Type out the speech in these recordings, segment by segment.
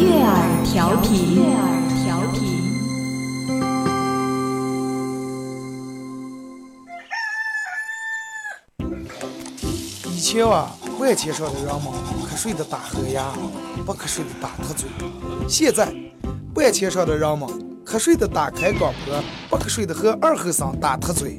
悦耳调频。悦耳调频。以前啊，万千上的人们瞌睡的打呵牙，不瞌睡的打瞌嘴。现在，万千上的人们瞌睡的打开广播，不瞌睡的和二和尚打瞌嘴。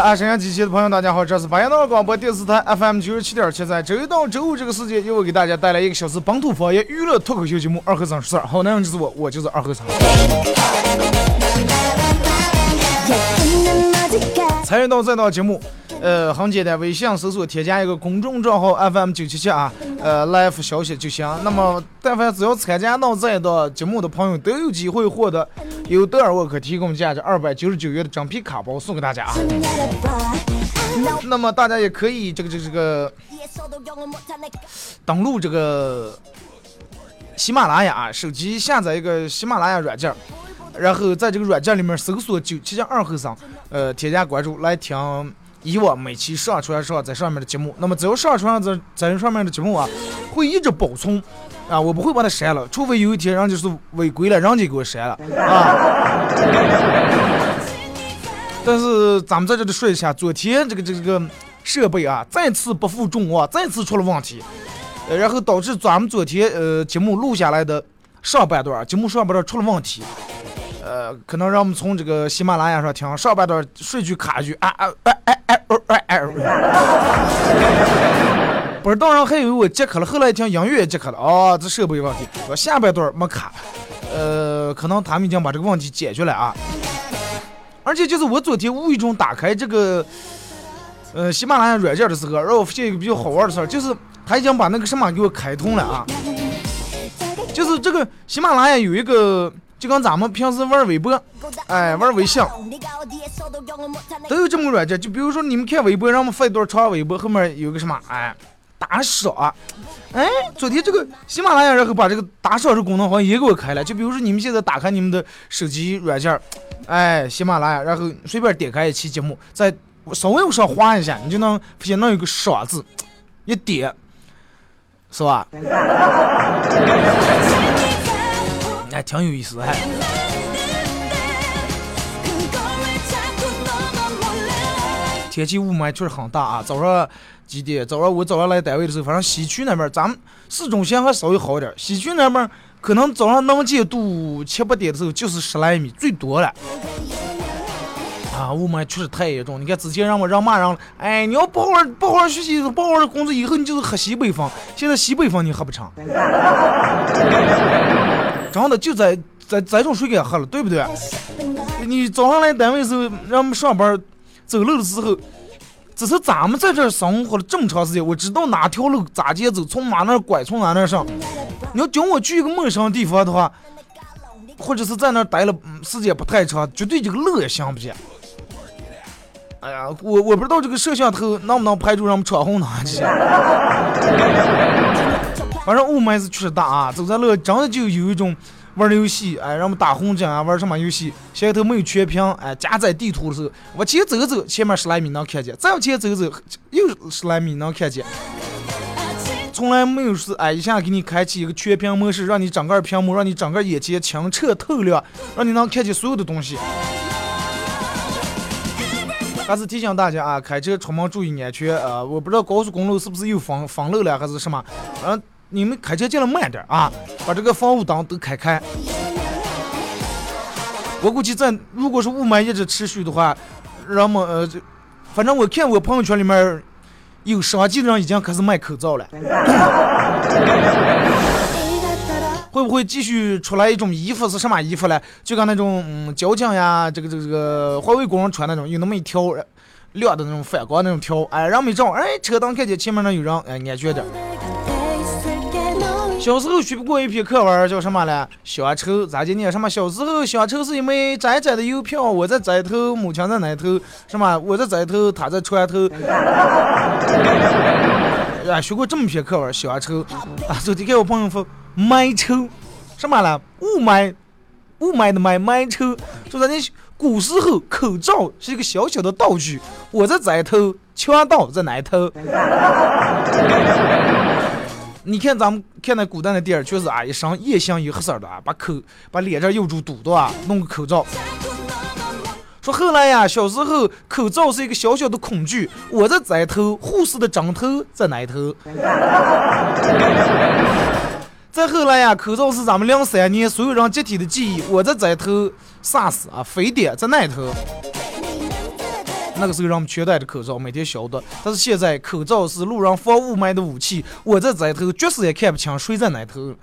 爱，沈阳机器的朋友，大家好，这是巴彦淖尔广播电视台 FM 九十七点七，在周一到周五这个时间，又会给大家带来一个小时本土方言娱乐脱口秀节目《二和尚说事儿》。好男人就是我，我就是二和尚。参与到这档节目，呃，很简单，微信搜索添加一个公众账号 FM 九七七啊，呃，live 消息就行。那么，但凡只要参加到这一档节目的朋友，都有机会获得由德尔沃克提供价值二百九十九元的整皮卡包送给大家啊。那么大家也可以这个这个这个登录这个喜马拉雅，手机下载一个喜马拉雅软件，然后在这个软件里面搜索九七七二后生，呃，添加关注来听以往每期上传上在上面的节目。那么只要上传在在上面的节目啊，会一直保存啊，我不会把它删了，除非有一天人家是违规了，人家给我删了 啊。但是咱们在这里说一下，昨天这个这个这个设备啊，再次不负众望，再次出了问题，呃，然后导致咱们昨天呃节目录下来的上半段，节目上半段出了问题，可能让我们从这个喜马拉雅上听上半段顺序卡一句啊啊哎哎哎哦哎哎，不是，当然还以为我接卡了，后来一听音乐也接卡了，哦，这设备有问题，我下半段没卡，呃，可能他们已经把这个问题解决了啊。而且就是我昨天无意中打开这个，呃，喜马拉雅软件的时候，让我发现一个比较好玩的事儿，就是他已经把那个什么给我开通了啊。就是这个喜马拉雅有一个，就跟咱们平时玩微博，哎，玩微信，都有这么个软件。就比如说你们看微博，让我们发一段长微博，后面有个什么，哎，打赏。哎，昨天这个喜马拉雅然后把这个打赏这功能好像也给我开了。就比如说你们现在打开你们的手机软件。哎，喜马拉雅，然后随便点开一期节目，在稍微往上滑一下，你就能发现那有个赏字，一点，是吧？哎，挺有意思，哎。天气雾霾确实很大啊！早上几点？早上我早上来单位的时候，反正西区那边，咱们市中心还稍微好一点，西区那边。可能早上能见度七八点的时候就是十来米，最多了。啊，雾霾确实太严重。你看之前让我让骂人了，哎，你要不好好不好好学习，不好好工作，以后你就是喝西北风。现在西北风你喝不成，真的就在在这种水给喝了，对不对？你早上来单位时候，让我们上班走路的时候，只是咱们在这生活了这么长时间，我知道哪条路咋接走，从哪那拐，从哪那上。你要叫我去一个陌生地方的话，或者是在那待了时间不太长，绝对这个路也行不行？哎呀，我我不知道这个摄像头能不能拍出让我们闯红灯去。反正雾霾是确实大啊，走在路真的就有一种玩游戏，哎，让我们打红警啊，玩什么游戏，摄像头没有全屏，哎，加载地图的时候，往前走走，前面十来米能看见，再往前走走，又十来米能看见。从来没有是哎一下给你开启一个全屏模式，让你整个屏幕，让你整个眼前清澈透亮，让你能看见所有的东西。还是提醒大家啊，开车出门注意安全啊！我不知道高速公路是不是又封封路了，还是什么？嗯你们开车进来慢点啊，把这个防雾灯都开开。我估计在如果是雾霾一直持续的话，人们呃，这反正我看我朋友圈里面有商机的人已经开始卖口罩了。会不会继续出来一种衣服是什么衣服嘞？就跟那种嗯交警呀，这个这个这个环卫工人穿那种有那么一条亮的那种反光那种条，哎，人没照，哎，车灯看见前面那有人，哎，安全点。小时候学不过一篇课文叫什么呢？乡愁咋就念什么？小时候小丑是一枚窄窄的邮票，我在窄头，母亲在那头，什么？我在窄头，他在船头。啊，学过这么篇课文，小丑啊！昨天给我朋友说霾丑，什么了？雾霾，雾霾的霾，霾丑。说咱那古时候口罩是一个小小的道具，我在窄头，强盗在那头。你看咱们看那古代的电影，确实啊，一身夜香有黑色的啊，把口把脸这有住堵的啊，弄个口罩。说后来呀，小时候口罩是一个小小的恐惧，我在这头，护士的枕头在那头。再后来呀，口罩是咱们两三年所有人集体的记忆，我在这头，SARS 啊，非典在那头。那个时候让我们全戴着口罩，每天消毒。但是现在口罩是路人防雾霾的武器，我在这头，绝死也看不清谁在哪头。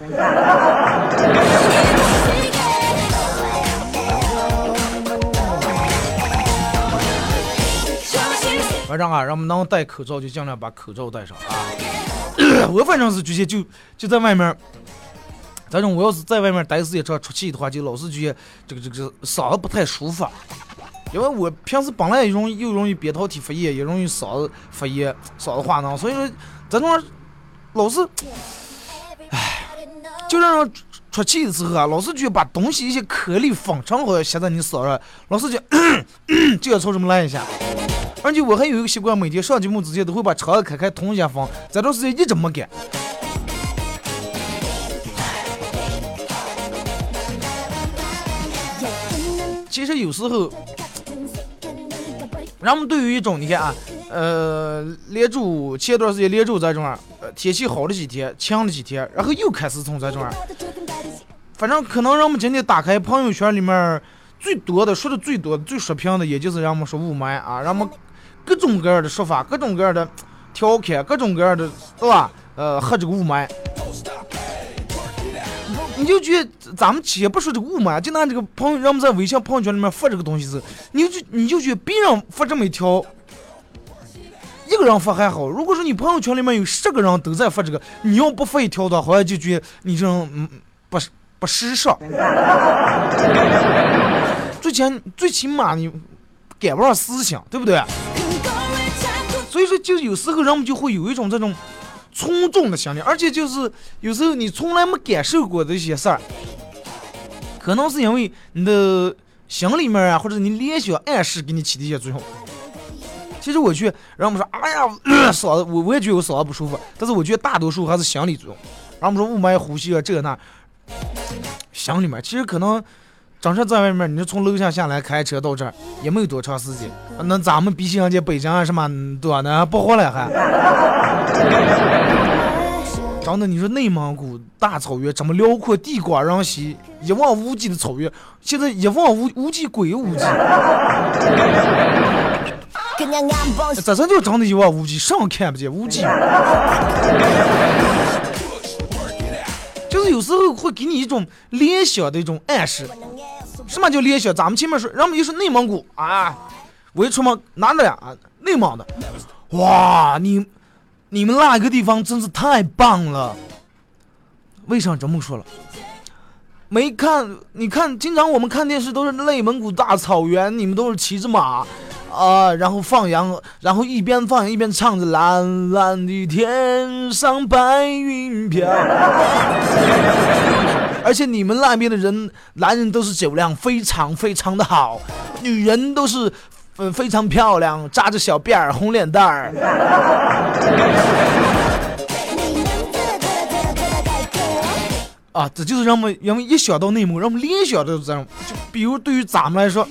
反正啊，让我们能戴口罩就尽量把口罩戴上啊。我反正是觉得就就在外面，反正我要是在外面待时间长出气的话，就老是觉得这个这个嗓子不太舒服。因为我平时本来也容易又容易扁桃体发炎，也容易嗓子发炎、嗓子化脓，所以说这种老是，唉，就让人出气的时候啊，老是觉得把东西一些颗粒粉尘好像吸在你嗓上，老是就 就要从这么来一下。而且我还有一个习惯，每天上节目之前都会把窗子开开通一下风，这段时间一直没干。其实有时候。人们对于一种你看啊，呃，连住前段时间连住这种，呃，天气好了几天，晴了几天，然后又开始从这种，反正可能人们今天打开朋友圈里面最多的说的最多的最刷屏的，也就是人们说雾霾啊，人们各种各样的说法，各种各样的调侃，各种各样的，对吧？呃，和这个雾霾。你就觉得咱们且不说这个雾霾，就拿这个朋友，人们在微信朋友圈里面发这个东西时，你就你就觉得别人发这么一条，一个人发还好。如果说你朋友圈里面有十个人都在发这个，你要不发一条的话，好像就觉得你这种嗯不不时尚。最起最起码你赶不上思想，对不对？所以说，就有时候人们就会有一种这种。从众的心理，而且就是有时候你从来没感受过的一些事儿，可能是因为你的心里面啊，或者你联想暗示给你起的一些作用。其实我去，让我们说，哎呀，嗓子，我我也觉得我嗓子不舒服，但是我觉得大多数还是心理作用。让我们说雾霾呼吸啊，这个那，心里面其实可能，真是在外面，你就从楼下下来开车到这儿也没有多长时间，那咱们比起人家北京啊什么多呢，不活了还。真的，你说内蒙古大草原这么辽阔，地广人稀，一望无际的草原，现在一望无无际鬼无际。这才叫真的，一望无际，上看不见无际。有时候会给你一种联想的一种暗示。什么叫联想？咱们前面说，人们一说内蒙古啊，我一出门哪的呀？内蒙的，哇，你。你们那个地方真是太棒了！为啥这么说了？没看？你看，经常我们看电视都是内蒙古大草原，你们都是骑着马啊，然后放羊，然后一边放羊一边唱着蓝蓝的天上白云飘。而且你们那边的人，男人都是酒量非常非常的好，女人都是。嗯，非常漂亮，扎着小辫儿，红脸蛋儿。啊，这就是让我们，让我们一想到内蒙，让我们联想到这种。就比如对于咱们来说，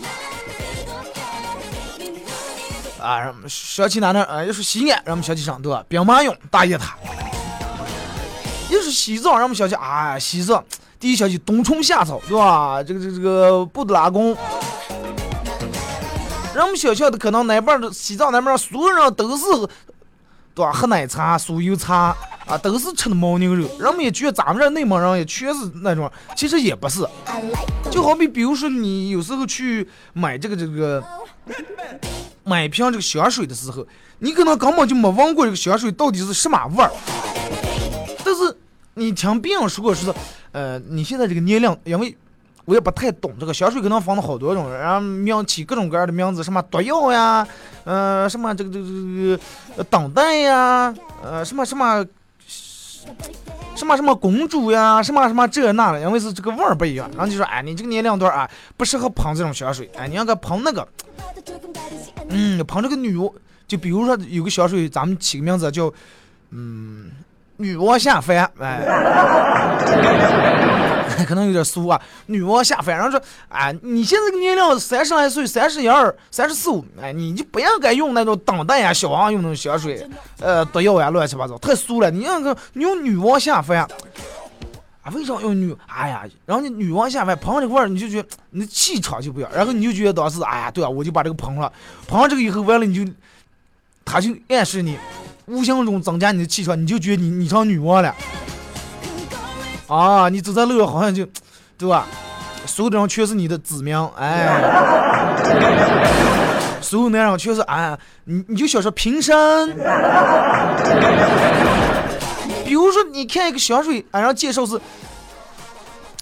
啊，想起哪哪啊，要说西安，让我们想起上头兵马俑、大雁塔。一说西藏，让我们想起啊，西藏第一想起冬虫夏草，对吧？这个这个这个布达拉宫。人们想象的可能那边的西藏那边所有人都是，对吧？喝奶茶、酥油茶啊，都是吃的牦牛肉。人们也觉得咱们这内蒙人也确实那种，其实也不是。就好比比如说你有时候去买这个这个买瓶这个香水的时候，你可能根本就没闻过这个香水到底是什么味儿。但是你听别人说过是，呃，你现在这个年龄，因为我也不太懂这个香水，可能分了好多种，然后名起各种各样的名字，什么毒药呀，呃，什么这个这个这个呃等待呀，呃，什么什么。什么什么公主呀，什么什么这那的，因为是这个味儿不一样。然后就说，哎，你这个年龄段啊，不适合捧这种香水，哎，你要搁捧那个，嗯，捧这个女巫，就比如说有个香水，咱们起个名字叫，嗯，女王下凡，哎，可能有点俗啊，女王下凡。然后说，哎，你现在这个年龄三十来岁，三十一二、三十四五，哎，你就不应该用那种当代呀、小王用那种香水，呃，毒药呀，乱七八糟，太俗了。你那个，你用女王下凡。啊，为啥用女？哎呀，然后你女王下凡喷这个味儿，你就觉得你的气场就不一样，然后你就觉得当时，哎呀，对啊，我就把这个喷了，喷上这个以后，完了你就，他就暗示你，无形中增加你的气场，你就觉得你你成女王了，啊，你走在路上好像就，对吧？所有的人全是你的子民，哎，所有男人全是哎，你你就想说平身。比如说，你看一个香水，啊，然后介绍是，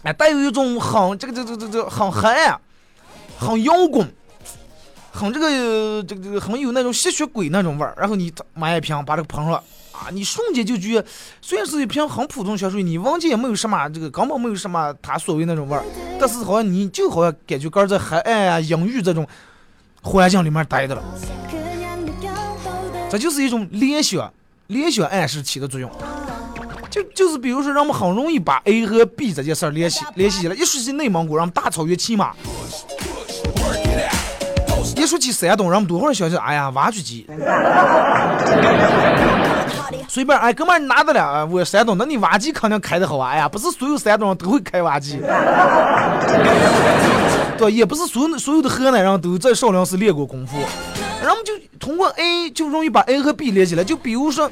哎，带有一种很这个这个这个这个很黑暗、很摇滚、很这个这个这个很有那种吸血鬼那种味儿。然后你买一瓶，把这个喷了，啊，你瞬间就觉得，虽然是一瓶很普通香水，你闻见也没有什么这个根本没有什么他所谓那种味儿，但是好像你就好像感觉个在黑暗啊、阴郁这种环境里面待着了，这就是一种联想、联想暗示起的作用。就就是比如说，让我们很容易把 A 和 B 这件事儿联系联系起来。一说起内蒙古，让大草原骑马；一说起山东，人们多会想起，哎呀，挖掘机。随便，哎，哥们儿，你拿得了？我山东，那你挖机肯定开得好啊！哎呀，不是所有山东人都会开挖机，对，也不是所有所有的河南人都在少林寺练过功夫。然后我们就通过 A 就容易把 A 和 B 连起来，就比如说。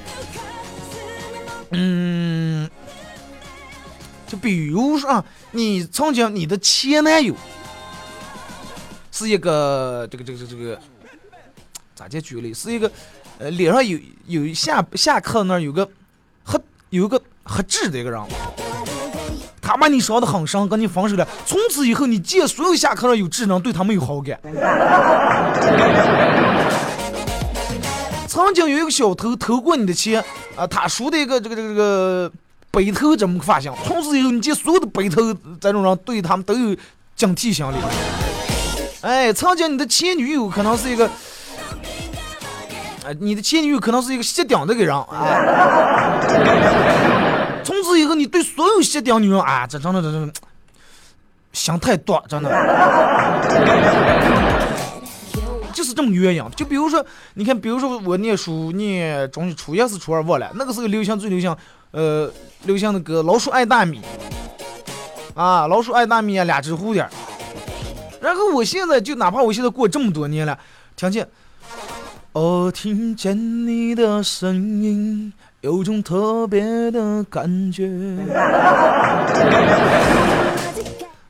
嗯，就比如说啊，你曾经你的前男友是一个这个这个这个咋介举例？是一个呃脸上有有下下课那儿有个黑有一个黑痣的一个人，他把你伤的很深，跟你分手了。从此以后，你见所有下课上有痣人，对他没有好感。曾经有一个小偷偷过你的钱，啊，他梳的一个这个这个这个背头这么个发型，从此以后你见所有的背头这种人对他们都有警惕心理。哎，曾经你的前女友可能是一个，哎，你的前女友可能是一个吸顶的个人，哎，从此以后你对所有吸顶女人，啊，这真的这真的想太多，真的。就是这么鸳鸯，就比如说，你看，比如说我念书念中学初一是初二忘了，那个时候流行最流行，呃，流行那个老鼠爱大米，啊，老鼠爱大米啊，俩只蝴蝶。然后我现在就哪怕我现在过这么多年了，听见，哦，听见你的声音，有种特别的感觉。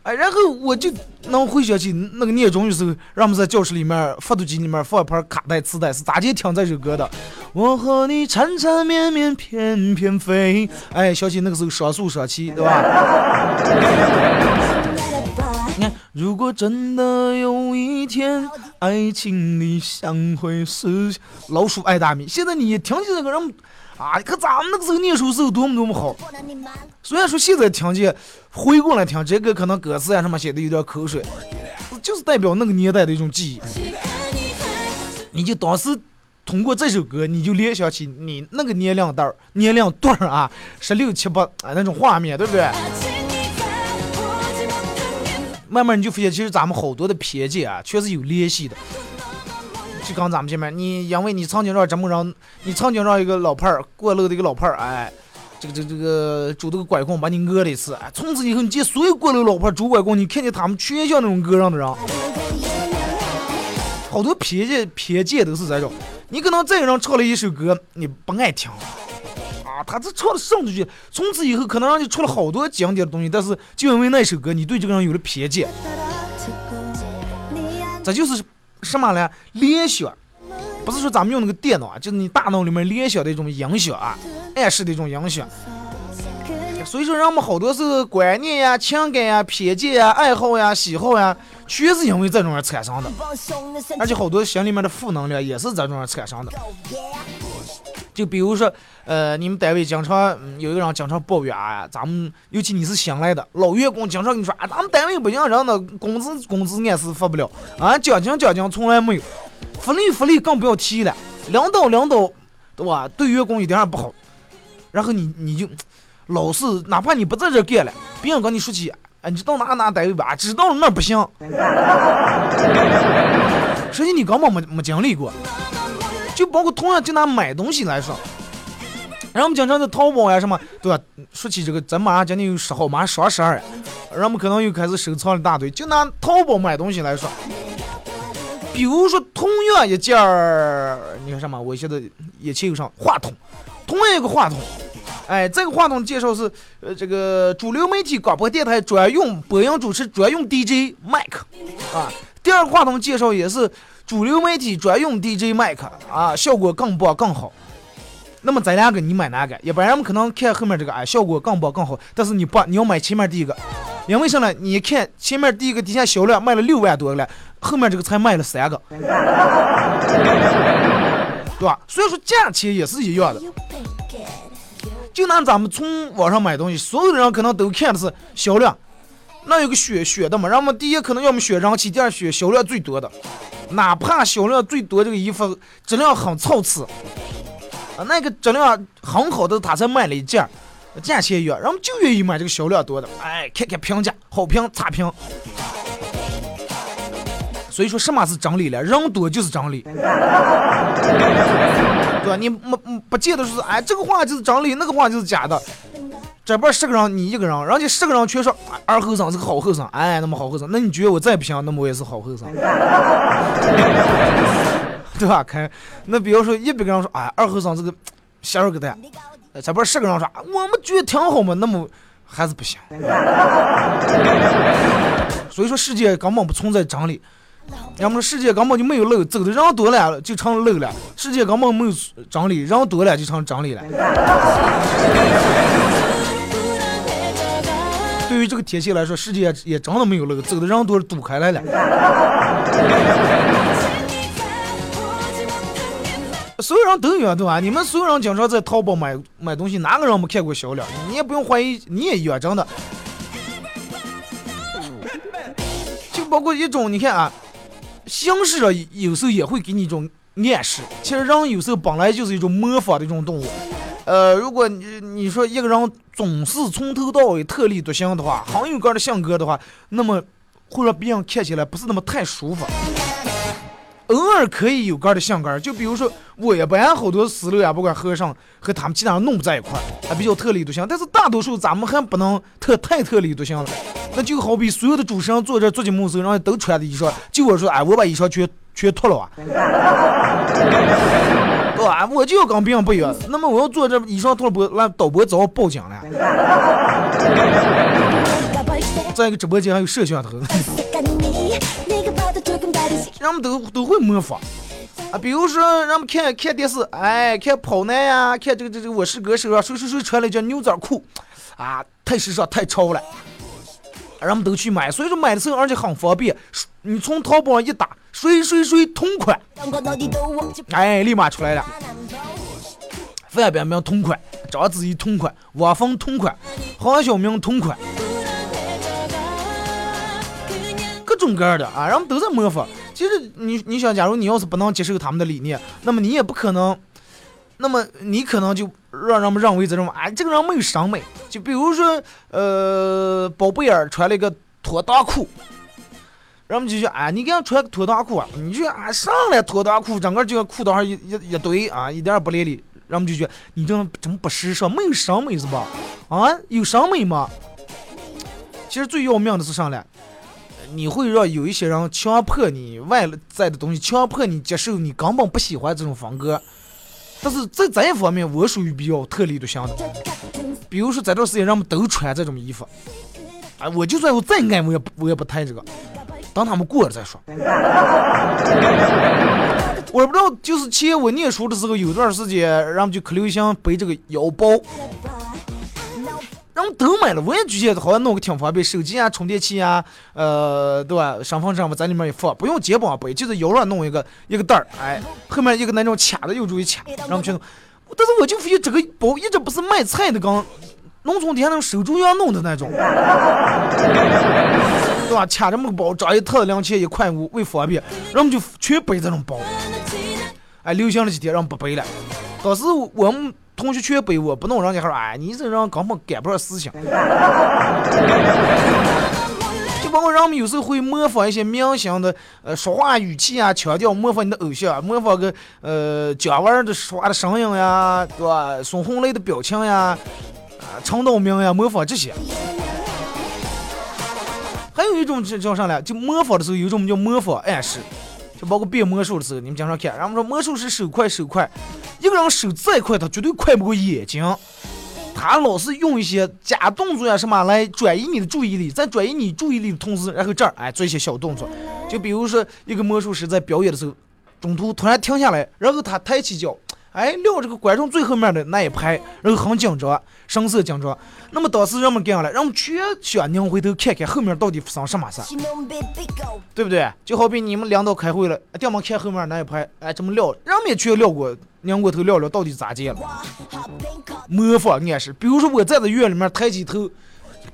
哎，然后我就能回想起那个念中的时候，让我们在教室里面发读机里面放一盘卡带、磁带，是咋接听这首歌的？我和你缠缠绵绵，翩翩飞。哎，想起那个时候双宿双栖，对吧？如果真的有一天爱情里相会是老鼠爱大米，现在你听起这个人啊，你看咱们那个时候念书时候多么多么好。虽然说现在听见回过来听这个，可能歌词啊什么写的有点口水，就是代表那个年代的一种记忆。你就当时通过这首歌，你就联想起你那个年龄段儿、年龄段儿啊，十六七八啊那种画面，对不对？慢慢你就发现，其实咱们好多的偏见啊，确实有联系的。就刚咱们前面，你因为你曾经让这么让，你曾经让一个老炮儿过路的一个老炮儿，哎，这个这个这个拄着个拐棍把你讹了一次，哎，从此以后你见所有过路老炮儿拄拐棍，你看见他们全像那种讹人的人，好多偏见偏见都是这种。你可能这个人唱了一首歌，你不爱听，他这唱的上出去，从此以后可能让你出了好多经典的东西，但是就因为那首歌，你对这个人有了偏见，这就是什么呢？联想，不是说咱们用那个电脑啊，就是你大脑里面联想的一种影响啊，暗示的一种影响。所以说，人们好多是观念呀、情感呀、偏见呀、爱好呀、喜好呀，全是因为这种而产生的。而且好多心里面的负能量也是这种而产生的。就比如说，呃，你们单位经常有一个人经常抱怨啊，咱们尤其你是新来的老员工，经常跟你说啊，咱们单位不行，人的工资工资按时发不了啊，奖金奖金从来没有，福利福利更不要提了，领导领导，对吧？对员工一点也不好。然后你你就。老是，哪怕你不在这干了，别人跟你说起，哎，你到哪哪单位吧，知道了那不行。实际你根本没没经历过，就包括同样就拿买东西来说，然后我们经常在淘宝呀什么，对吧？说起这个，咱马上将近有十号，马上双十二，然后我们可能又开始收藏一大堆。就拿淘宝买东西来说，比如说同样一件儿，你看什么？我现在眼前有上话筒，同样一个话筒。哎，这个话筒介绍是，呃，这个主流媒体广播电台专用播音主持专用 DJ 麦克，啊，第二个话筒介绍也是主流媒体专用 DJ 麦克，啊，效果更棒更好。那么咱两个你买哪个？一般人们可能看后面这个，哎，效果更棒更好，但是你不，你要买前面第一个，因为什么？你看前面第一个底下销量卖了六万多了，后面这个才卖了三个，对吧？所以说价钱也是一样的。就拿咱们从网上买东西，所有的人可能都看的是销量，那有个选选的嘛，然后第一可能要么选人气，第二选销量最多的，哪怕销量最多这个衣服质量很参差，啊，那个质量很好的他才卖了一件，价钱远，人们就愿意买这个销量多的，哎，看看评价，好评差评。所以说什么是真理了？人多就是真理，对吧？你没不见得说，哎，这个话就是真理，那个话就是假的。这边十个人，你一个人，人家十个人全说二后生是个好后生，哎，那么好后生，那你觉得我再不行，那么我也是好后生，对吧？看，那比如说一百个人说，哎，二后生这个小儿个蛋，这边十个人说，我们觉得挺好嘛，那么还是不行。所以说世界根本不存在真理。要么世界根本就没有漏，走的人多了就成漏了。世界根本没有真理，人多了就成真理了。对于这个天气来说，世界也真的没有那个，走的人多堵开来了。所有人都一样，对吧？你们所有人经常在淘宝买买东西，哪个人没看过销量？你也不用怀疑，你也一样，真的。就包括一种，你看啊。形式上有时候也会给你一种暗示。其实人有时候本来就是一种模仿的一种动物。呃，如果你你说一个人总是从头到尾特立独行的话，很有个的性格的话，那么会让别人看起来不是那么太舒服。偶尔可以有个的性格，就比如说我一般好多思路呀，不管和尚和他们其他人弄不在一块儿，还比较特立独行。但是大多数咱们还不能特太特立独行了。那就好比所有的主持人坐这做节目的时候，然后都穿的衣裳，就我说，哎，我把衣裳全全脱了啊，对吧？我就要跟别人不一样。那么我要做这以上脱了，不那导播早报警了。在一个直播间还有摄像头，人们都都会模仿啊。比如说，人们看看电视，哎，看跑男呀，看这个这个我是歌手啊，谁谁谁穿了一件牛仔裤，啊，太时尚太潮了。人们都去买，所以说买的时候而且很方便。你从淘宝上一打，谁谁谁同款，哎，立马出来了。范冰冰同款，章子怡同款，汪峰同款，黄晓明同款，各种各样的啊，人们都在模仿。其实你你想，假如你要是不能接受他们的理念，那么你也不可能。那么你可能就让人们认为这种啊，这个人没有审美。就比如说，呃，宝贝儿穿了一个拖大裤，人们就说啊，你给俺穿个拖裆裤，你就啊上来拖裆裤，整个这个裤裆上一一一堆啊，一点也不连理。人们就觉得你这怎么不时尚，没有审美是吧？啊，有审美吗？其实最要命的是啥呢？你会让有一些人强迫你外在的东西，强迫你接受你根本不喜欢这种风格。但是在这一方面，我属于比较特立独行的。比如说这段时间人们都穿这种衣服，啊，我就算我再爱，我也不我也不谈这个，等他们过了再说。我不知道，就是前我念书的时候，有段时间，人们就可流行背这个腰包，人们都买了，我也觉得好像弄个挺方便，手机啊、充电器啊，呃，对吧？身份证嘛，在里面一放，不用肩膀背，就是腰上弄一个一个袋儿，哎，后面一个那种卡的，又注意卡，然后去弄。但是我就发现这个包一直不是卖菜的，刚农村底下那种手中央弄的那种，对吧？卡这么个包，找一套两钱一块五，为方便，人们就全背这种包。哎，流行了几天，人们不背了。当时我们同学全背，我不弄，人家说：“哎，你这人根本赶不上思想。”就包括人们有时候会模仿一些明星的呃说话语气啊，腔调，模仿你的偶像，模仿个呃姜文的说话的声音呀，对吧？孙红雷的表情呀，啊，陈道明呀，模仿这些。还有一种叫叫啥呢？就模仿的时候，有一种叫模仿暗示。就包括变魔术的时候，你们经常看，然后说魔术师手快手快，一个人手再快，他绝对快不过眼睛。他老是用一些假动作呀什么来转移你的注意力，在转移你注意力的同时，然后这儿哎做一些小动作，就比如说一个魔术师在表演的时候，中途突然停下来，然后他抬起脚。哎，撂这个观众最后面的那一排，然后很紧张，神色紧张。那么当时人们干啥了？人们全想拧回头看看后面到底发生什么事，对不对？就好比你们领导开会了，掉门看后面那一排，哎，怎么撂？人们也全撂过，拧过头撂了，到底咋见了？模仿暗示，比如说我站在院里面抬起头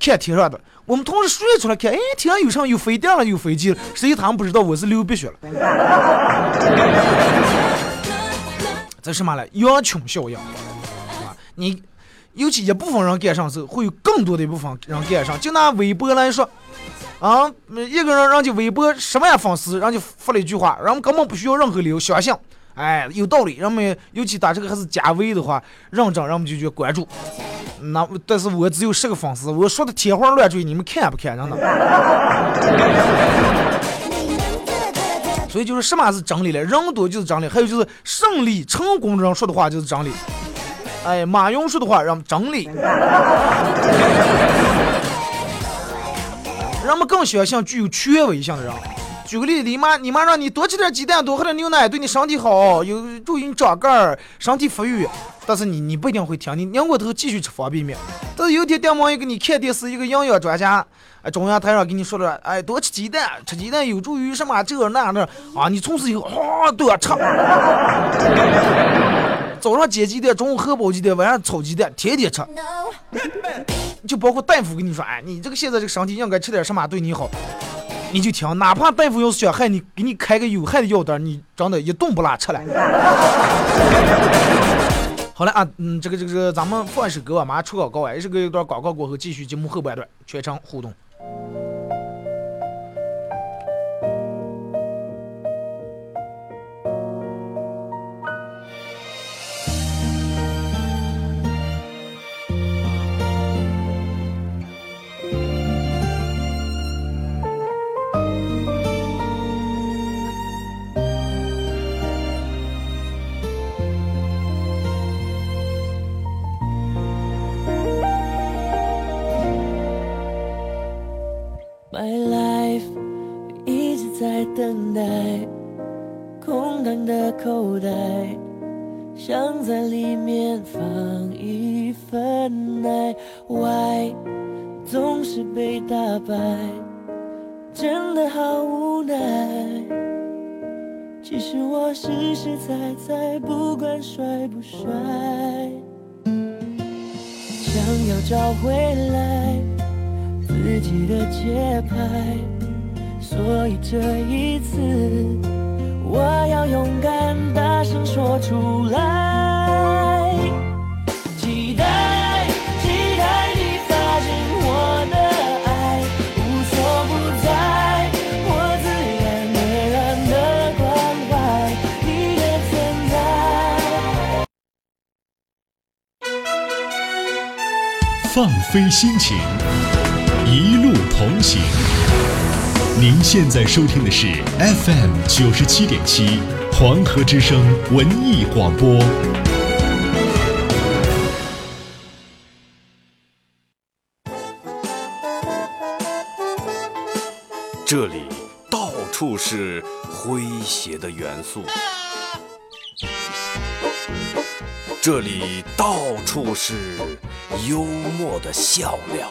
看天上的，我们同事睡出来看，哎，天上有上有飞电了，有飞机了，实际他们不知道我是流鼻血了。这什么了？羊群效应，啊！你尤其一部分人赶上时候，会有更多的一部分人赶上。就拿微博来说，啊，一个人人家微博十万粉丝，人家发了一句话，人们根本不需要任何理由相信，哎，有道理。人们尤其打这个还是加微的话，认真，人们就去关注。那但是我只有十个粉丝，我说的天花乱坠，你们看不看？真的。所以就是什么是真理了？人多就是真理，还有就是胜利成功人说的话就是真理。哎，马云说的话让真理。人们更喜欢像具有权威性的人。举个例子，你妈你妈让你多吃点鸡蛋，多喝点牛奶，对你身体好，有助于你长个儿，身体发育。但是你你不一定会听，你拧过头继续吃方便面。但是有天电一个你看电视，一个营养专家。哎，中央台上给你说了，哎，多吃鸡蛋，吃鸡蛋有助于什么这那的啊？你从此以后啊都要吃。早上煎鸡蛋，中午喝包鸡蛋，晚上炒鸡蛋，天天吃。就包括大夫跟你说，哎，你这个现在这个身体应该吃点什么对你好，你就听，哪怕大夫要是想害你，给你开个有害的药单，你真的一动不拉吃了。好了啊，嗯，这个这个咱们放一首歌吧，马上出广告哎，这个一段广告过后，继续节目后半段，全程互动。找节拍。所以这一次我要勇敢大声说出来。期待期待你发现我的爱无所不在我自然而然的关怀你的存在。放飞心情行。您现在收听的是 FM 九十七点七黄河之声文艺广播。这里到处是诙谐的元素，这里到处是幽默的笑料，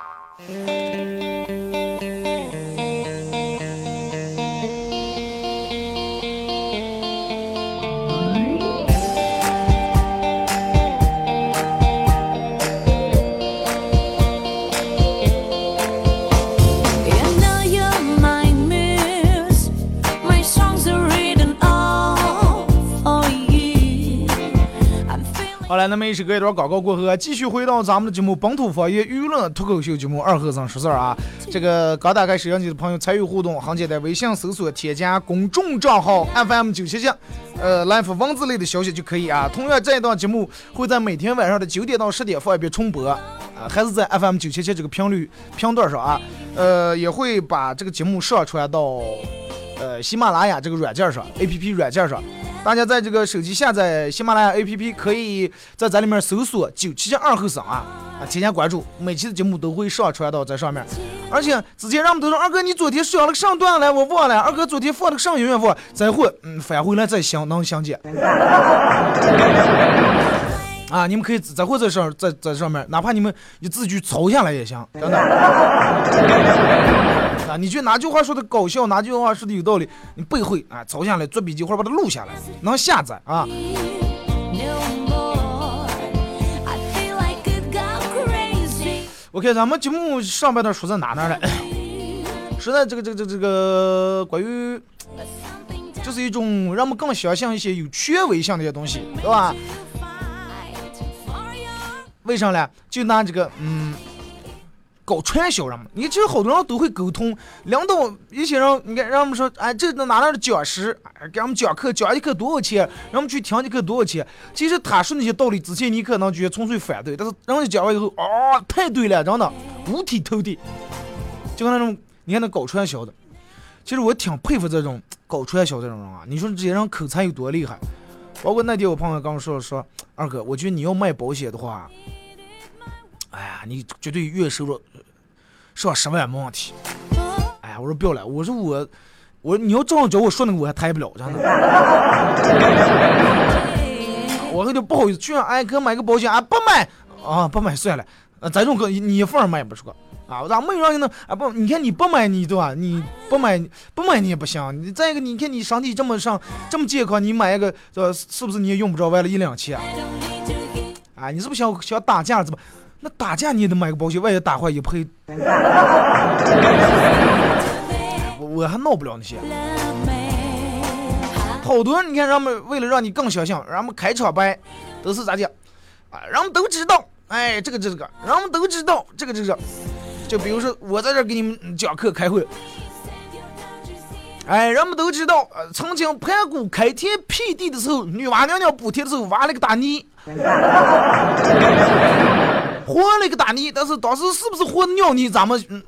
那么一首歌一段广告过后啊，继续回到咱们的节目《本土方言娱乐脱口秀节目二和尚说事儿》啊。这个刚打开摄像机的朋友参与互动，很简单，微信搜索添加公众账号 FM 九七七，呃，来发文字类的消息就可以啊。同样，这一档节目会在每天晚上的九点到十点放一遍重播，啊，还是在 FM 九七七这个频率频段上啊。呃，也会把这个节目上传到呃喜马拉雅这个软件上，APP 软件上。大家在这个手机下载喜马拉雅 APP，可以在咱里面搜索“九七七二后生”啊啊，添加关注，每期的节目都会上传到在上面。而且之前让我们都说二哥，你昨天说了个上段来，我忘了。二哥昨天放了个上音乐放，再会，嗯，返回来再相能相见。啊，你们可以再会在上在在上面，哪怕你们你自己抄下来也行，真的。啊，你觉得哪句话说的搞笑，哪句话说的有道理，你背会啊，抄下来做笔记或者把它录下来，能下载啊。我看咱们节目上半段说在哪哪呢？说在这个这个这个这个关于，就是一种让我们更相信一些有权威性的一些东西，对吧？为啥呢？就拿这个，嗯，搞传销人嘛。你其实好多人都会沟通，领导一些人，你看让我们说，哎，这哪来的讲师，给俺们讲课，讲一课多少钱？让我们去听一课多少钱？其实他说那些道理之前，你可能觉得纯粹反对，但是人家讲完以后，哦，太对了，真的五体投地。就跟那种，你看那搞传销的，其实我挺佩服这种搞传销这种人啊。你说这些人口才有多厉害？包括那天我朋友跟我说说，二哥，我觉得你要卖保险的话，哎呀，你绝对月收入上十万没问题。哎呀，我说不要了，我说我，我你要这样叫我说那个我还抬不了，真的。我有点不好意思，去哎哥买个保险啊，不买啊，不买算了。咱，这种哥你一份卖不出个啊，咋没让你弄？啊不，你看你不买你对吧？你不买不买你也不行。你再一个，你看你身体这么上这么健康，你买一个这是不是你也用不着为了一两千？啊，你是不是想想打架怎么？那打架你也得买个保险，万一打坏一赔。我我还闹不了那些。好多人你看，人们为了让你更相信，人们开场白都是咋讲啊？人们都知道，哎，这个这个，人们都知道这个这个。就比如说我在这给你们讲课开会，哎，人们都知道，呃，曾经盘古开天辟地的时候，女娲娘娘补天的时候挖了个大泥，和了一个大泥，但是当时是不是和尿泥，咱们嗯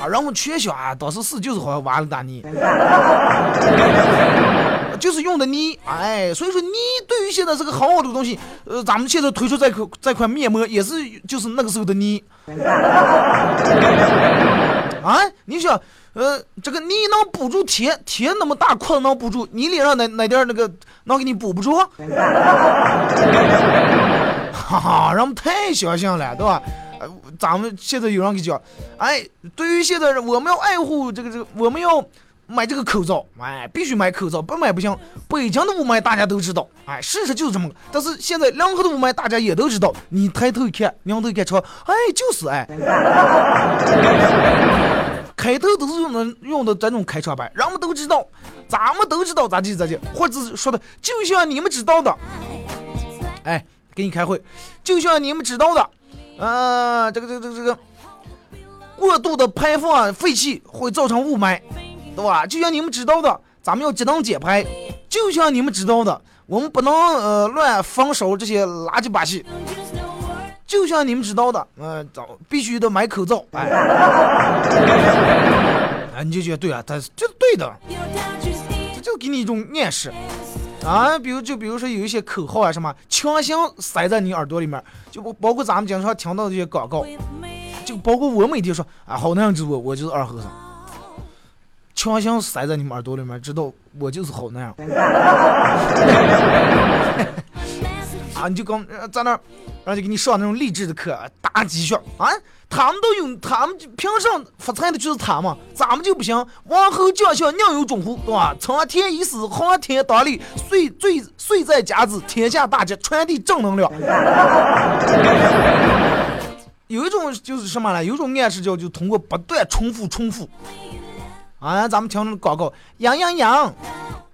啊，然后全想啊，当时是就是好像挖了大泥，就是用的泥，哎，所以说泥对于现在是个很好的东西，呃，咱们现在推出这款这款面膜也是就是那个时候的泥。啊，你想，呃，这个泥能补住铁，铁那么大块能补住，你脸上哪哪点那个能给你补不住？哈哈，人们太相信了，对吧？呃，咱们现在有人给讲，哎，对于现在人我们要爱护这个这个，我们要。买这个口罩，哎，必须买口罩，不买不行。北京的雾霾大家都知道，哎，事实就是这么个。但是现在两河的雾霾大家也都知道，你抬头一看，两头一看，说，哎，就是哎。开头都是用的用的这种开场白，人们都知道，咱们都知道咋地咋地，或者说的就像你们知道的，哎，给你开会，就像你们知道的，呃，这个这个这个这个过度的排放废气会造成雾霾，对吧？就像你们知道的，咱们要节能减排，就像你们知道的，我们不能呃乱焚烧这些垃圾把戏。就像你们知道的，呃，必须得买口罩，哎，哎，你就觉得对啊，他这是对的，这就给你一种暗示啊。比如就比如说有一些口号啊，什么强行塞在你耳朵里面，就包括咱们经常听到的这些广告，就包括我每天说啊，好男人直播，我就是二和尚，强行塞在你们耳朵里面，知道我就是好男人。啊，你就刚在那儿，然后就给你上那种励志的课，打鸡血啊！他们都有，他们就凭什么发财的就是他们，咱们就不行。王侯将相宁有种乎，对吧？苍天已死，黄天当立，岁岁岁在甲子，天下大吉，传递正能量。有一种就是什么呢？有一种暗示叫就通过不断重复重复。啊，咱们听那个广告，羊羊羊。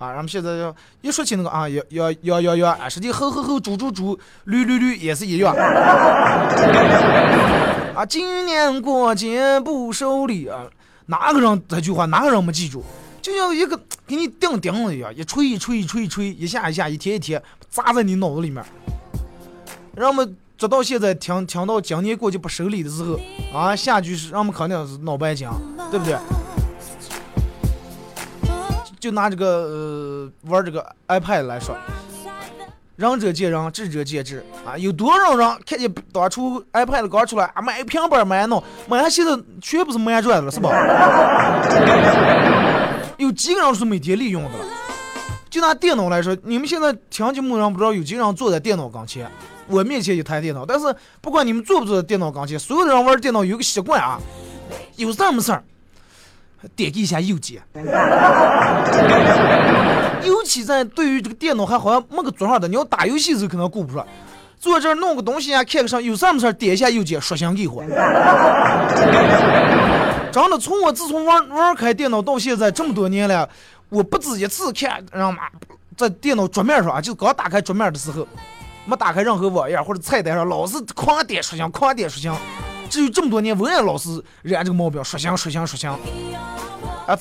啊，咱们现在要一说起那个啊，要要要要要啊，实际吼吼吼，猪猪猪，绿绿绿也是一样。啊，今年过节不收礼啊，哪个人这句话哪个人没记住？就像一个给你钉钉子一样，一锤一锤一锤一锤，一下一下，一贴一贴，扎在你脑子里面。让我们直到现在听听到今年过节不收礼的时候，啊，下句是让我们肯定是脑白金，对不对？就拿这个呃玩这个 iPad 来说，仁者见仁，智者见智啊！有多少人看见当初 iPad 刚出来啊，买平板买弄，买现在全部是买转的了，是吧？有几个人是每天利用的了？就拿电脑来说，你们现在听节目人不知道有几个人坐在电脑跟前，我面前一台电脑，但是不管你们坐不坐在电脑跟前，所有的人玩电脑有个习惯啊，有事儿没事儿。点击一下右键，尤其在对于这个电脑还好像没个做上的，你要打游戏的时候可能顾不上，坐这儿弄个东西啊，看个上有啥么事儿，点一下右键，刷新给活。真的，从我自从玩玩开电脑到现在这么多年了，我不止一次看，知道吗？在电脑桌面上啊，就刚打开桌面的时候，没打开任何网页或者菜单上，老是狂点刷新，狂点刷新。至于这么多年，我也老是染这个毛病，刷新、刷新、刷新。啊，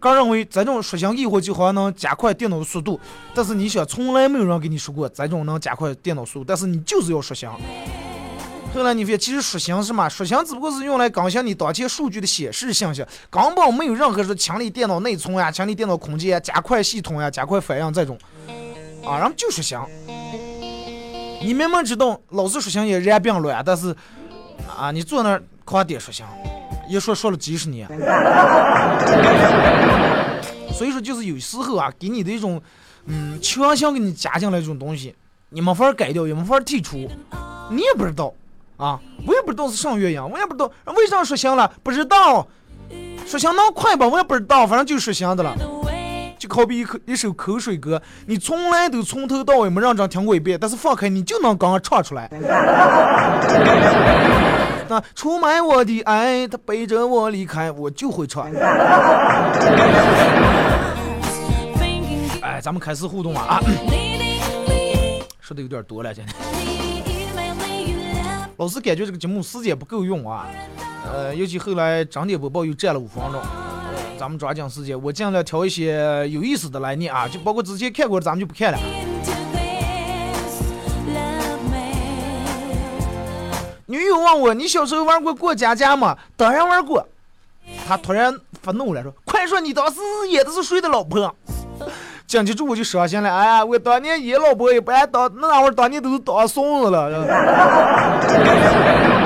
刚认为这种刷新激活就好像能加快电脑的速度，但是你想，从来没有人跟你说过这种能加快电脑速度，但是你就是要刷新。后来你发现，其实刷新是嘛？刷新只不过是用来更新你当前数据的显示信息，根本没有任何说清理电脑内存呀、清理电脑空间、加快系统呀、加快反应这种。啊，然后就刷新。你明明知道老是刷新也染病了呀，但是。啊！你坐那儿夸点说行，一说说了几十年，所以说就是有时候啊，给你的一种，嗯，强行给你加进来这种东西，你没法改掉，也没法剔除，你也不知道啊，我也不知道是啥原因，我也不知道为啥说行了，不知道，说行能快吧，我也不知道，反正就说行的了。就好比一口一首口水歌，你从来都从头到尾没认真听过一遍，但是放开你就能刚刚唱出来。那出卖我的爱，他背着我离开，我就会唱。哎，咱们开始互动了啊！说的有点多了，今天。老是感觉这个节目时间不够用啊，呃，尤其后来张点播报又占了五分钟。咱们抓紧时间，我尽量挑一些有意思的来念啊，就包括之前看过的，咱们就不看了。女友问我：“你小时候玩过过家家吗？”当然玩过。他突然发怒了，说：“快说你当时演的是谁的老婆？” 讲起这我就伤心了。哎呀，我当年演老婆也不爱当，那会儿当年都是当孙子了。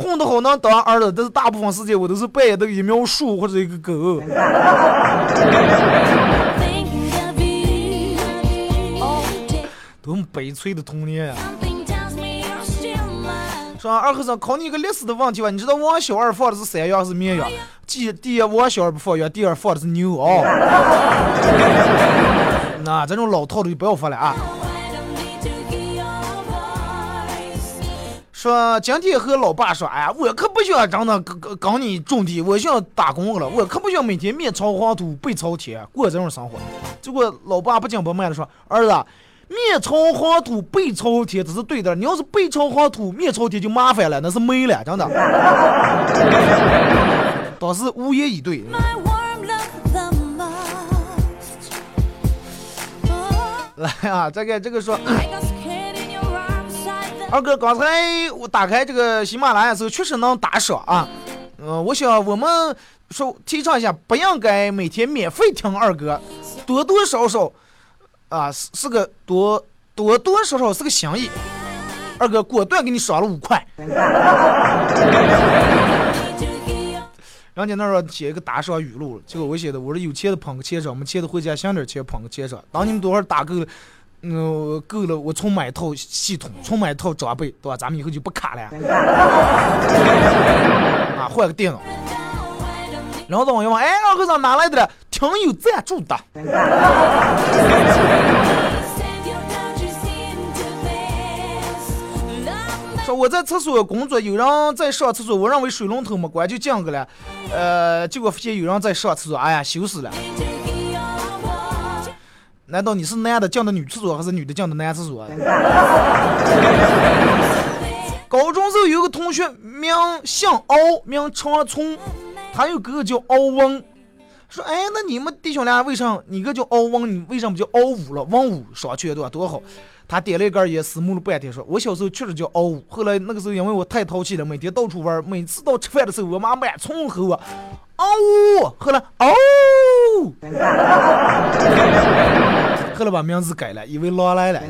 混得好能当儿子，但是大部分时间我都是扮演的一苗树或者一个狗。多么悲催的童年呀！说二和尚考你一个历史的问题吧，你知道王小二放的是山羊还是绵羊？第第一王小二不放羊，第二放的是牛啊。那这种老套的就不要发了啊。说今天和老爸说，哎呀，我可不想真的跟跟跟你种地，我想打工了，我可不想每天面朝黄土背朝天过这种生活。结果老爸不紧不慢的说，儿子，面朝黄土背朝天，这是对的。你要是背朝黄土，面朝天就麻烦了，那是没了，真的。当时无言以对。Oh, 来啊，这个这个说，二哥，刚才我打开这个喜马拉雅的时候，确实能打赏啊。嗯、我想我们说提倡一下，不应该每天免费听二哥，多多少少啊是是个多多多少少是个心意。二哥果断给你赏了五块，me to hear your 人家那儿写一个打赏语录，结果我写的我说有钱的捧个钱场，没钱的回家想点钱捧个钱场。当你们多少打够，嗯、够了，我重买一套系统，重买一套装备，对吧？咱们以后就不卡了，啊，换个电脑。然后网友问，哎，二和尚哪来的了？挺有赞助的。说我在厕所工作，有人在上厕所，我认为水龙头没关就进去了，呃，结果发现有人在上厕所，哎呀，羞死了。难道你是男的进的女厕所，还是女的进的男厕所？高中时候有个同学名姓敖，名长聪，他有哥哥叫敖翁。说，哎，那你们弟兄俩为啥你哥叫敖翁，你为什么叫敖武了？文武双全对吧？多好！他点了一根烟，思慕了半天，说：“我小时候确实叫敖武，后来那个时候因为我太淘气了，每天到处玩，每次到吃饭的时候，我妈满冲吼我，嗷呜！后来嗷后来把名字改了，以为老来了。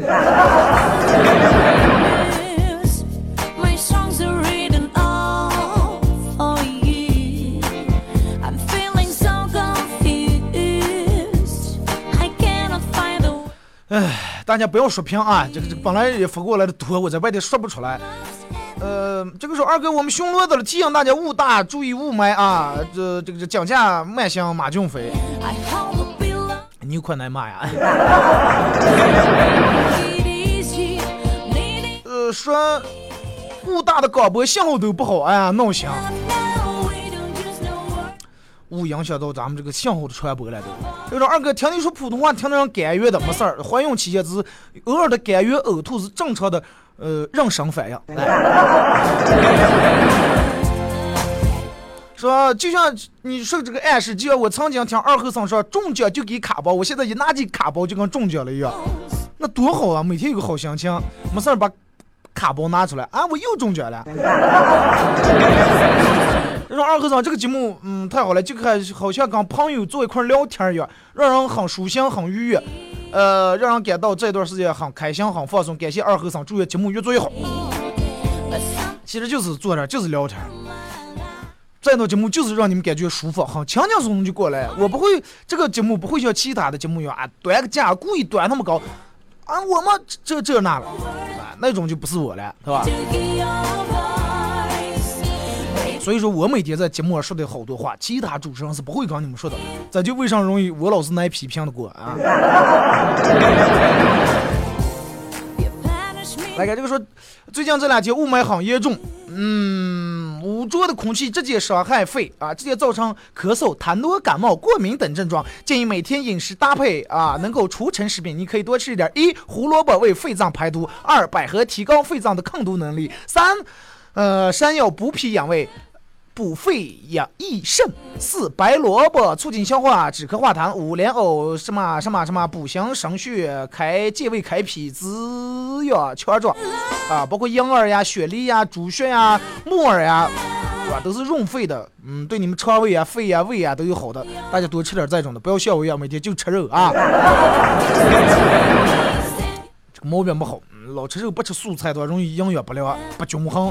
哎，大家不要刷屏啊！这个这个本来也发过来的图，我在外地说不出来。呃，这个时候二哥我们巡逻的了，提醒大家雾大，注意雾霾啊！这这个这讲价慢行马俊飞.你有可能骂呀呃，说雾大的广播信号都不好，哎呀，闹心.雾影响到咱们这个信号的传播了都。这个说二哥听你说普通话，听得人感觉的没事儿，怀孕期间只是偶尔的感觉呕吐是正常的，呃，人生反应。来。说就像你说这个暗示，就像我曾经听二和尚说中奖就给卡包，我现在一拿起卡包就跟中奖了一样，那多好啊！每天有个好心情，没事儿把卡包拿出来，啊，我又中奖了。这说二和尚这个节目，嗯，太好了，就看好像跟朋友坐一块儿聊天一样，让人很舒心，很愉悦，呃，让人感到这段时间很开心，很放松。感谢二和尚，祝愿节目越做越好。其实就是坐着，就是聊天儿。这档节目就是让你们感觉舒服，很轻轻松松就过来。我不会这个节目不会像其他的节目一样啊，端个架故意端那么高，啊，我们这这那了，啊，那种就不是我了，是吧所以说我每天在节目上说的好多话，其他主持人是不会跟你们说的。这就为啥容易我老是挨批评的过啊？来看这个说，最近这两天雾霾很严重，嗯，污浊的空气直接伤害肺啊，直接造成咳嗽、痰多、感冒、过敏等症状。建议每天饮食搭配啊，能够除尘食品，你可以多吃一点：一、胡萝卜为肺脏排毒；二、百合提高肺脏的抗毒能力；三，呃，山药补脾养胃。补肺养益肾，四白萝卜促进消化，止咳化痰。五莲藕什么什么什么补心生血，开健胃开脾，滋养强壮啊，包括银耳呀、雪梨呀、猪血呀、木耳呀，对吧？都是润肺的，嗯，对你们肠胃啊、肺呀、胃呀都有好的。大家多吃点这种的，不要像我一样每天就吃肉啊，这个毛病不好，老吃肉不吃素菜多，容易营养不良、不均衡。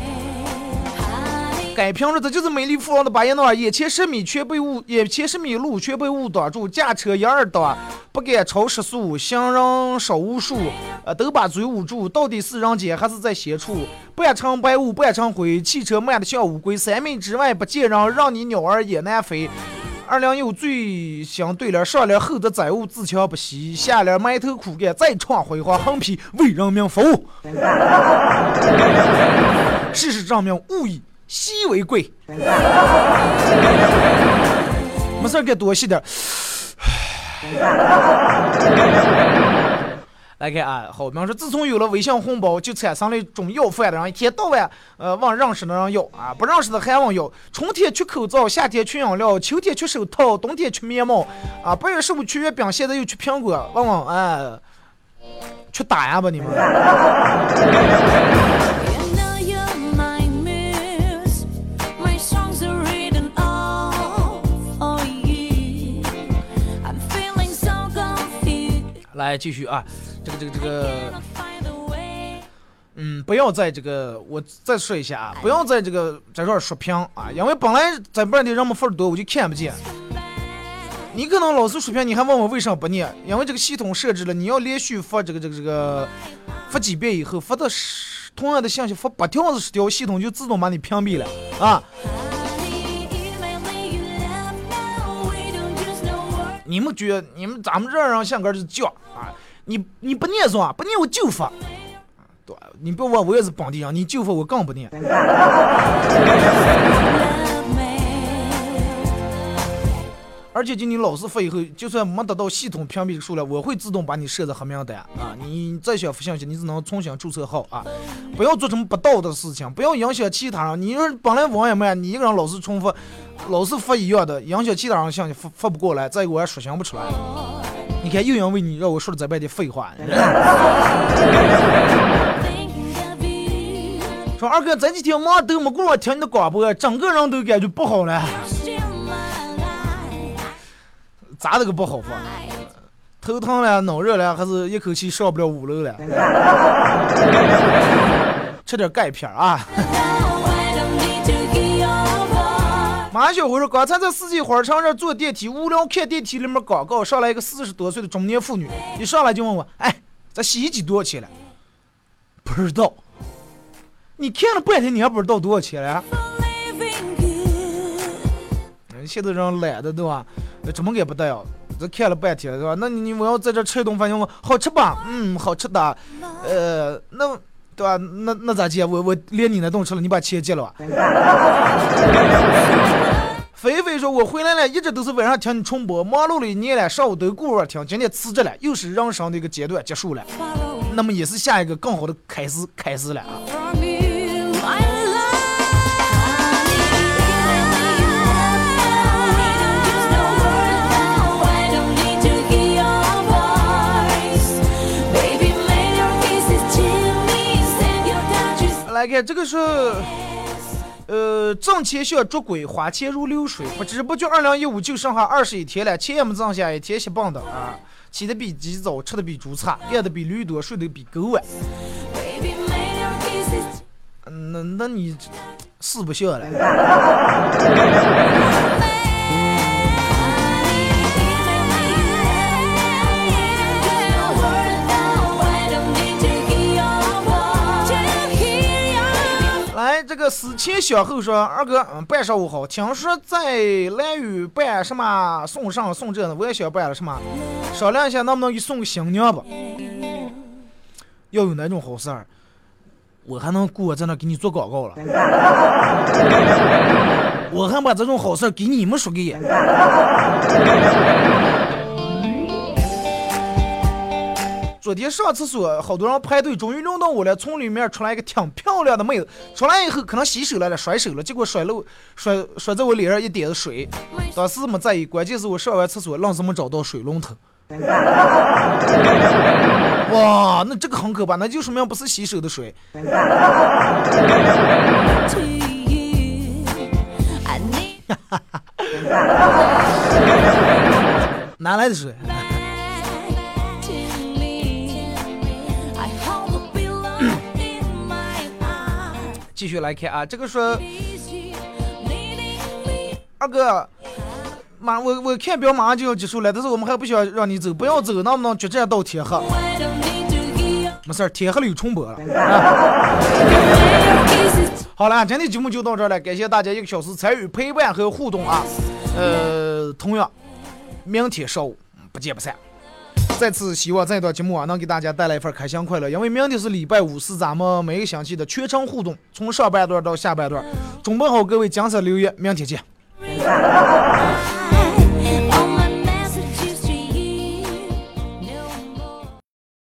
改平日子就是美丽富饶的巴彦淖尔，眼前十米全被雾，眼前十米路全被雾挡住，驾车一二档，不敢超时速，行人少无数，呃，都把嘴捂住，到底是人间还是在邪处？半城白雾半城灰，汽车慢得像乌龟，三米之外不见人，让你鸟儿也难飞。二两有最相对联，上联厚德载物，自强不息；下联埋头苦干，再创辉煌，横批为人民服务。事实证明，物以稀为贵。没事儿，该多吸点儿。来看啊，好，比方说，自从有了微信红包，就产生了一种要饭的人，一天到晚呃往认识的人要啊，不认识的还往要。春天缺口罩，夏天缺饮料，秋天缺手套，冬天缺棉帽啊，八月十五缺月饼，现在又缺苹果，问问哎，缺打呀吧你们？来继续啊，这个这个这个。嗯，不要在这个，我再说一下啊，不要在这个在这儿刷屏啊，因为本来在本地人们分儿多，我就看不见。你可能老是刷屏，你还问我为啥不念？因为这个系统设置了，你要连续发这个这个这个发几遍以后，发到十同样的信息发八条子十条，系统就自动把你屏蔽了啊！你们觉你们咱们这人像个是犟啊？你你不念是吧？不念我就发。对，你别问我也是本地人，你就发我更不念。而且就你老是发以后，就算没得到系统屏蔽的数量，我会自动把你设在黑名单啊！你再想发信息，你只能重新注册号啊！不要做什么不道德的事情，不要影响其他人。你说本来网也慢，你一个人老是重复，老是发一样的，影响其他人信息发发不过来，再一个我也说想不出来。你看，又因为你让我说了这半天废话。说二哥这几天忙都没过来听你的广播，整个人都感觉不好了，咋的个不好法？头疼了，脑热了，还是一口气上不了五楼了？吃点钙片儿啊. 马小辉说，刚才在四季花城这坐电梯，无聊看电梯里面广告，上来一个四十多岁的中年妇女，一上来就问我，哎，这洗衣机多少钱了？不知道。你看了半天，你还不知道多少钱了？现在人懒的对吧？怎么也不带啊？这看了半天对吧？那你你我要在这吃一顿饭，问我好吃吧？嗯，好吃的。呃，那对吧？那那咋接？我我连你那顿吃了，你把钱结了吧？菲菲说：“我回来了，一直都是晚上听你重播，忙碌了一年了，上午都顾着听，今天辞职了，又是人生的一个阶段结束了，那么也是下一个更好的开始开始了啊！来看这个是，呃，挣钱像捉鬼，花钱如流水。不知不觉二零一五就剩下二十一天了，钱也没挣下，一天稀蹦的啊！起的比鸡早，吃的比猪差，干的比驴多，睡的比狗晚。那那你是不像了。这个思前想后说，二哥，嗯，办上午好。听说在兰屿办什么送上送这的，我也想办了，什么？商量一下，能不能给送个新娘吧？要有那种好事儿，我还能顾着在那给你做广告了。我还把这种好事儿给你们说给。昨天上厕所，好多人排队，终于轮到我了。从里面出来一个挺漂亮的妹子，出来以后可能洗手来了，甩手了，结果甩漏甩甩在我脸上一点子水。当时没在意，关键是我上完厕所，愣是没找到水龙头。哇，那这个很可怕，那就说明不是洗手的水。I need 哪来的水？继续来看啊，这个说二哥，马我我看表马上就要结束了，但是我们还不想让你走，不要走，能不能决战到天黑？没事儿，天黑了有重播了。好了，今天节目就到这了，感谢大家一个小时参与陪伴和互动啊。呃，同样，明天上午不见不散。再次希望这段节目啊，能给大家带来一份开心快乐，因为明天是礼拜五，是咱们每个星期的全程互动，从上半段到下半段，准备好各位精彩留言，明天见。